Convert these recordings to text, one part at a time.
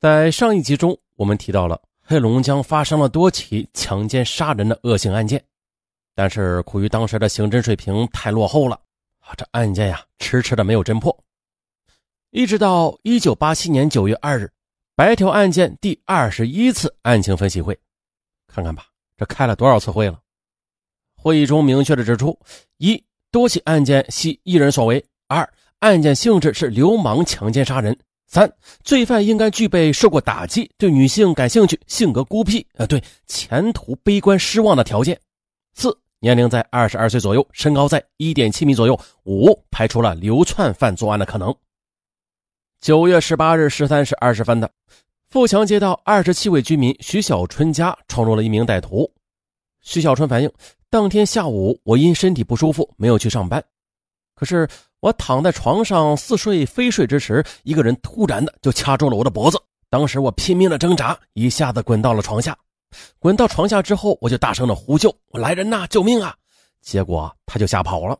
在上一集中，我们提到了黑龙江发生了多起强奸杀人的恶性案件，但是苦于当时的刑侦水平太落后了啊，这案件呀迟迟的没有侦破。一直到一九八七年九月二日，白条案件第二十一次案情分析会，看看吧，这开了多少次会了？会议中明确的指出：一多起案件系一人所为；二案件性质是流氓强奸杀人。三，罪犯应该具备受过打击、对女性感兴趣、性格孤僻、呃，对前途悲观失望的条件。四，年龄在二十二岁左右，身高在一点七米左右。五，排除了流窜犯作案的可能。九月十八日十三时二十分的，富强街道二十七位居民徐小春家闯入了一名歹徒。徐小春反映，当天下午我因身体不舒服没有去上班，可是。我躺在床上似睡非睡之时，一个人突然的就掐住了我的脖子。当时我拼命的挣扎，一下子滚到了床下。滚到床下之后，我就大声的呼救：“我来人呐，救命啊！”结果他就吓跑了。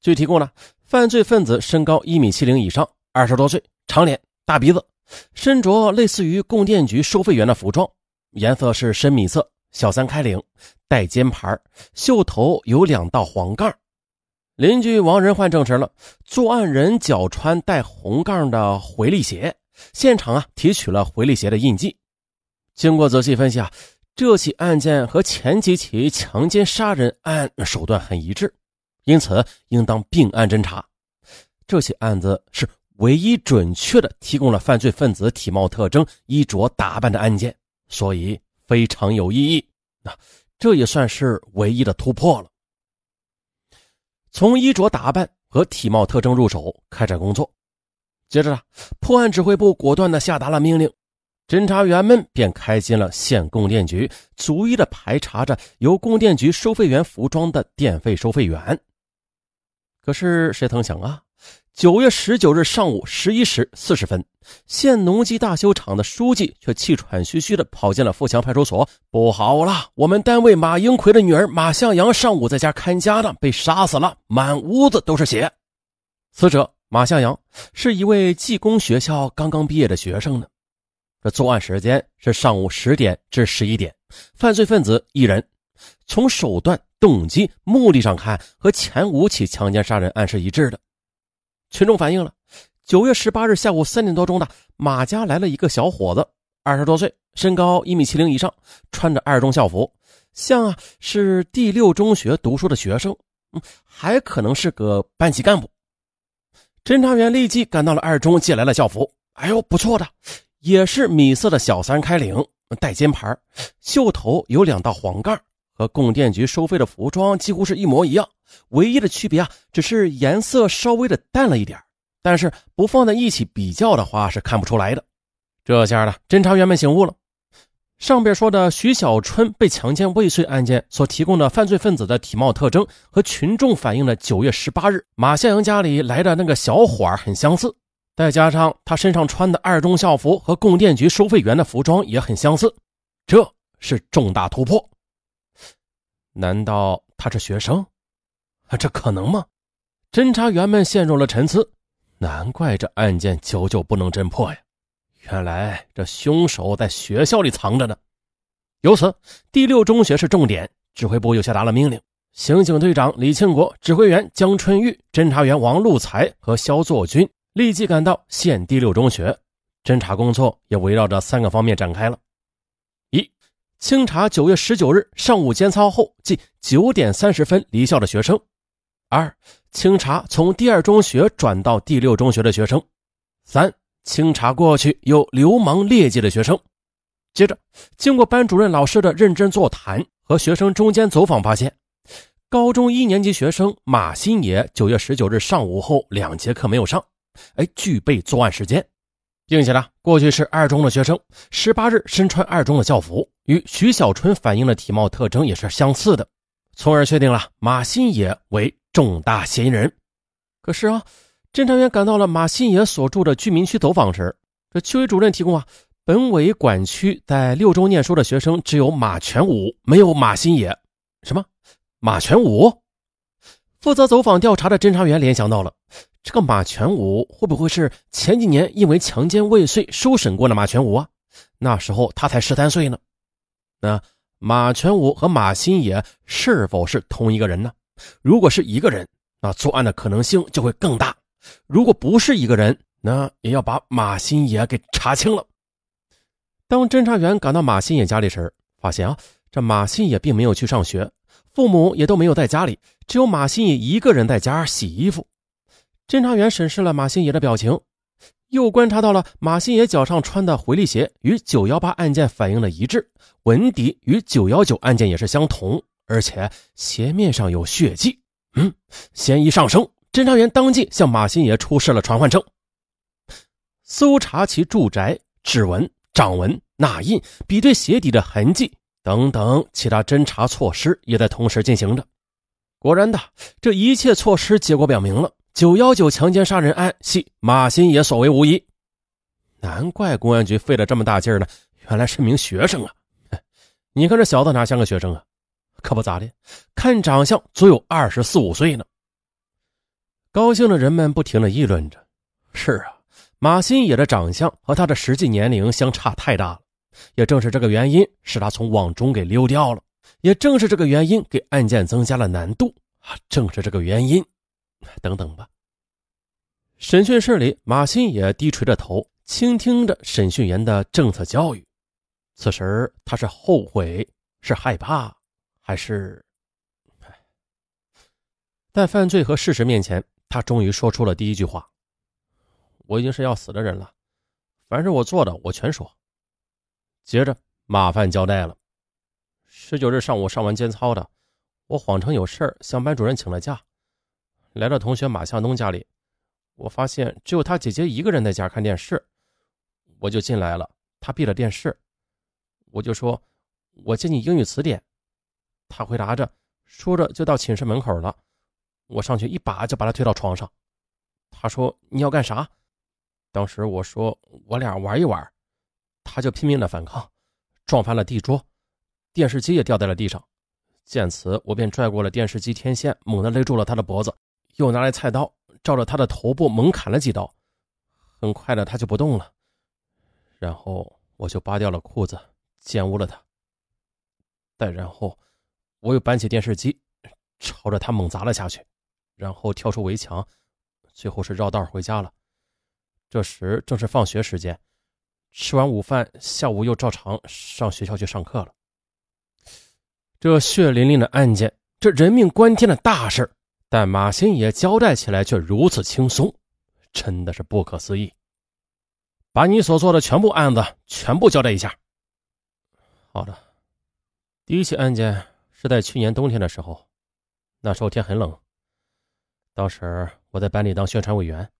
据提供呢，犯罪分子身高一米七零以上，二十多岁，长脸大鼻子，身着类似于供电局收费员的服装，颜色是深米色，小三开领，带肩牌，袖头有两道黄杠。邻居王仁焕证实了，作案人脚穿带红杠的回力鞋，现场啊提取了回力鞋的印记。经过仔细分析啊，这起案件和前几起强奸杀人案手段很一致，因此应当并案侦查。这起案子是唯一准确的提供了犯罪分子体貌特征、衣着打扮的案件，所以非常有意义。那这也算是唯一的突破了。从衣着打扮和体貌特征入手开展工作，接着，破案指挥部果断地下达了命令，侦查员们便开进了县供电局，逐一的排查着由供电局收费员服装的电费收费员。可是谁曾想啊？九月十九日上午十一时四十分，县农机大修厂的书记却气喘吁吁地跑进了富强派出所。不好了，我们单位马英奎的女儿马向阳上午在家看家呢，被杀死了，满屋子都是血。死者马向阳是一位技工学校刚刚毕业的学生呢。这作案时间是上午十点至十一点，犯罪分子一人。从手段、动机、目的上看，和前五起强奸杀人案是一致的。群众反映了，九月十八日下午三点多钟的马家来了一个小伙子，二十多岁，身高一米七零以上，穿着二中校服，像啊是第六中学读书的学生，还可能是个班级干部。侦查员立即赶到了二中，借来了校服。哎呦，不错的，也是米色的小三开领，带肩牌，袖头有两道黄杠。和供电局收费的服装几乎是一模一样，唯一的区别啊，只是颜色稍微的淡了一点但是不放在一起比较的话，是看不出来的。这下呢，侦查员们醒悟了。上边说的徐小春被强奸未遂案件所提供的犯罪分子的体貌特征，和群众反映的九月十八日马向阳家里来的那个小伙很相似，再加上他身上穿的二中校服和供电局收费员的服装也很相似，这是重大突破。难道他是学生？啊这可能吗？侦查员们陷入了沉思。难怪这案件久久不能侦破呀！原来这凶手在学校里藏着呢。由此，第六中学是重点。指挥部又下达了命令：刑警队长李庆国、指挥员江春玉、侦查员王路才和肖作军立即赶到县第六中学。侦查工作也围绕着三个方面展开了。一清查九月十九日上午监操后，即九点三十分离校的学生；二、清查从第二中学转到第六中学的学生；三、清查过去有流氓劣迹的学生。接着，经过班主任老师的认真座谈和学生中间走访，发现高中一年级学生马新野九月十九日上午后两节课没有上，哎，具备作案时间。并且呢，过去是二中的学生，十八日身穿二中的校服，与徐小春反映的体貌特征也是相似的，从而确定了马新野为重大嫌疑人。可是啊，侦查员赶到了马新野所住的居民区走访时，这区委主任提供啊，本委管区在六中念书的学生只有马全武，没有马新野。什么？马全武？负责走访调查的侦查员联想到了，这个马全武会不会是前几年因为强奸未遂受审过的马全武啊？那时候他才十三岁呢。那马全武和马新野是否是同一个人呢？如果是一个人，那作案的可能性就会更大；如果不是一个人，那也要把马新野给查清了。当侦查员赶到马新野家里时，发现啊，这马新野并没有去上学，父母也都没有在家里，只有马新野一个人在家洗衣服。侦查员审视了马新野的表情，又观察到了马新野脚上穿的回力鞋与九幺八案件反映的一致，纹底与九幺九案件也是相同，而且鞋面上有血迹。嗯，嫌疑上升，侦查员当即向马新野出示了传唤证。搜查其住宅，指纹。掌纹、捺印、比对鞋底的痕迹等等其他侦查措施也在同时进行着。果然的，这一切措施结果表明了九幺九强奸杀人案系马新野所为无疑。难怪公安局费了这么大劲儿呢，原来是名学生啊！你看这小子哪像个学生啊？可不咋的，看长相足有二十四五岁呢。高兴的人们不停的议论着：“是啊。”马新野的长相和他的实际年龄相差太大了，也正是这个原因使他从网中给溜掉了，也正是这个原因给案件增加了难度啊！正是这个原因，等等吧。审讯室里，马新野低垂着头，倾听着审讯员的政策教育。此时他是后悔，是害怕，还是……在犯罪和事实面前，他终于说出了第一句话。我已经是要死的人了，凡是我做的，我全说。接着，马范交代了：十九日上午上完监操的，我谎称有事向班主任请了假，来到同学马向东家里，我发现只有他姐姐一个人在家看电视，我就进来了。他闭了电视，我就说：“我借你英语词典。”他回答着，说着就到寝室门口了。我上去一把就把他推到床上。他说：“你要干啥？”当时我说我俩玩一玩，他就拼命的反抗，撞翻了地桌，电视机也掉在了地上。见此，我便拽过了电视机天线，猛地勒住了他的脖子，又拿来菜刀，照着他的头部猛砍了几刀。很快的，他就不动了。然后我就扒掉了裤子，奸污了他。再然后，我又搬起电视机，朝着他猛砸了下去，然后跳出围墙，最后是绕道回家了。这时正是放学时间，吃完午饭，下午又照常上学校去上课了。这血淋淋的案件，这人命关天的大事但马新野交代起来却如此轻松，真的是不可思议。把你所做的全部案子全部交代一下。好的，第一起案件是在去年冬天的时候，那时候天很冷，当时我在班里当宣传委员。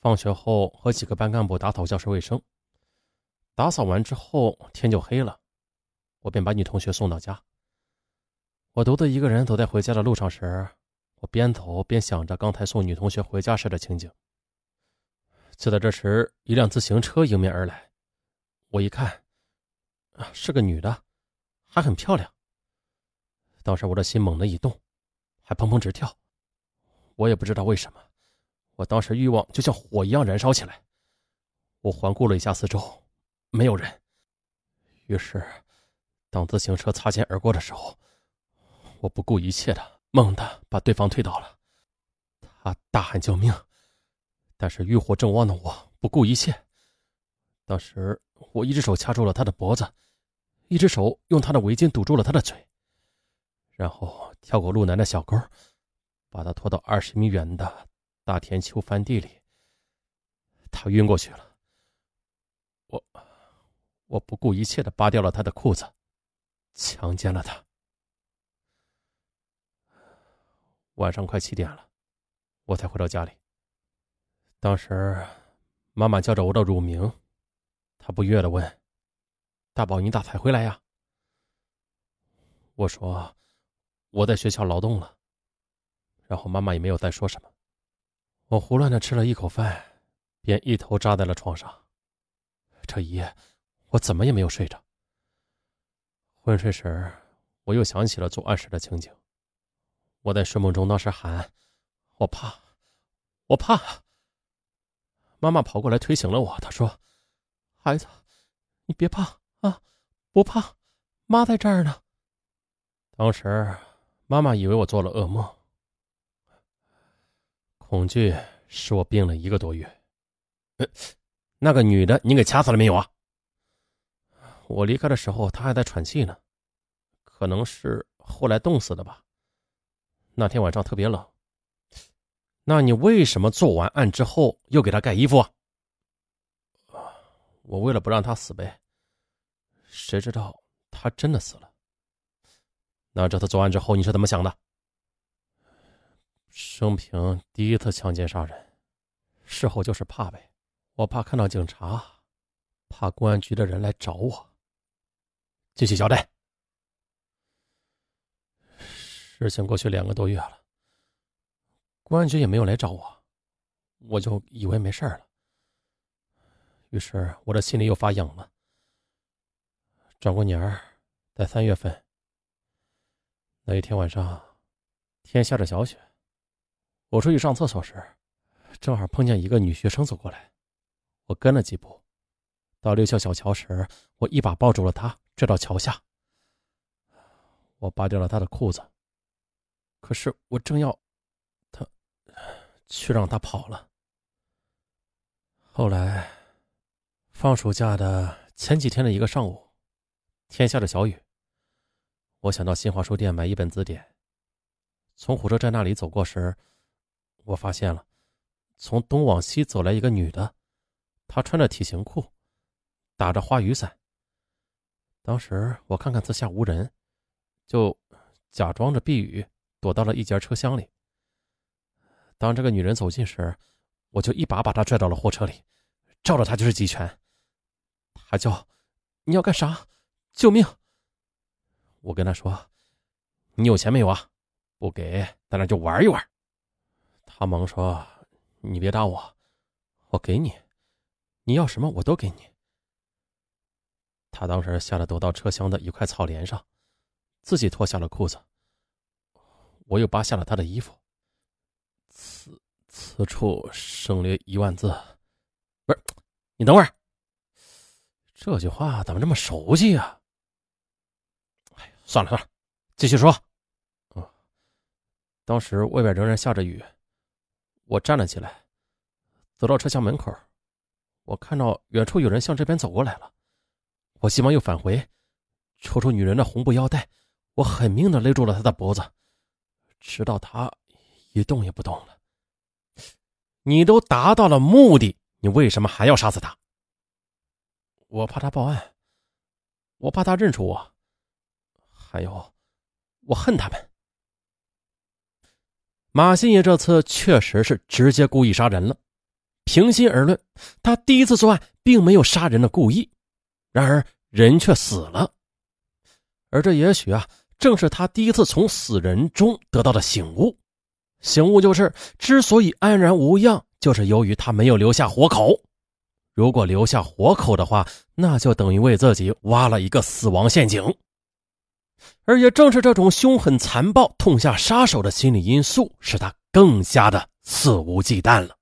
放学后和几个班干部打扫教室卫生，打扫完之后天就黑了，我便把女同学送到家。我独自一个人走在回家的路上时，我边走边想着刚才送女同学回家时的情景。就在这时，一辆自行车迎面而来，我一看，啊，是个女的，还很漂亮。当时我的心猛地一动，还砰砰直跳，我也不知道为什么。我当时欲望就像火一样燃烧起来，我环顾了一下四周，没有人。于是，当自行车擦肩而过的时候，我不顾一切的猛地把对方推倒了。他大喊救命，但是欲火正旺的我不顾一切。当时我一只手掐住了他的脖子，一只手用他的围巾堵住了他的嘴，然后跳过路南的小沟，把他拖到二十米远的。大田秋翻地里，他晕过去了。我，我不顾一切的扒掉了他的裤子，强奸了他。晚上快七点了，我才回到家里。当时，妈妈叫着我的乳名，她不悦的问：“大宝，你咋才回来呀？”我说：“我在学校劳动了。”然后妈妈也没有再说什么。我胡乱的吃了一口饭，便一头扎在了床上。这一夜，我怎么也没有睡着。昏睡时，我又想起了作案时的情景。我在睡梦中当时喊：“我怕，我怕。妈妈跑过来推醒了我，她说：“孩子，你别怕啊，不怕，妈在这儿呢。”当时妈妈以为我做了噩梦。恐惧使我病了一个多月。那个女的，你给掐死了没有啊？我离开的时候，她还在喘气呢，可能是后来冻死的吧。那天晚上特别冷。那你为什么做完案之后又给她盖衣服？啊，我为了不让她死呗。谁知道她真的死了。那这次作案之后你是怎么想的？生平第一次强奸杀人，事后就是怕呗，我怕看到警察，怕公安局的人来找我。继续交代。事情过去两个多月了，公安局也没有来找我，我就以为没事了。于是我的心里又发痒了。转过年儿，在三月份那一天晚上，天下着小雪。我出去上厕所时，正好碰见一个女学生走过来，我跟了几步，到六桥小桥时，我一把抱住了她，拽到桥下。我扒掉了她的裤子，可是我正要，她，却让她跑了。后来，放暑假的前几天的一个上午，天下着小雨，我想到新华书店买一本字典，从火车站那里走过时。我发现了，从东往西走来一个女的，她穿着体型裤，打着花雨伞。当时我看看四下无人，就假装着避雨，躲到了一节车厢里。当这个女人走近时，我就一把把她拽到了货车里，照着她就是几拳。她叫：“你要干啥？救命！”我跟他说：“你有钱没有啊？不给，咱俩就玩一玩。”他忙说：“你别打我，我给你，你要什么我都给你。”他当时吓得躲到车厢的一块草帘上，自己脱下了裤子。我又扒下了他的衣服。此此处省略一万字，不是？你等会儿，这句话怎么这么熟悉啊？算了算了，继续说。嗯，当时外边仍然下着雨。我站了起来，走到车厢门口，我看到远处有人向这边走过来了，我急忙又返回，抽出女人的红布腰带，我狠命的勒住了她的脖子，直到她一动也不动了。你都达到了目的，你为什么还要杀死她？我怕她报案，我怕她认出我，还有，我恨他们。马新野这次确实是直接故意杀人了。平心而论，他第一次作案并没有杀人的故意，然而人却死了。而这也许啊，正是他第一次从死人中得到的醒悟。醒悟就是，之所以安然无恙，就是由于他没有留下活口。如果留下活口的话，那就等于为自己挖了一个死亡陷阱。而也正是这种凶狠残暴、痛下杀手的心理因素，使他更加的肆无忌惮了。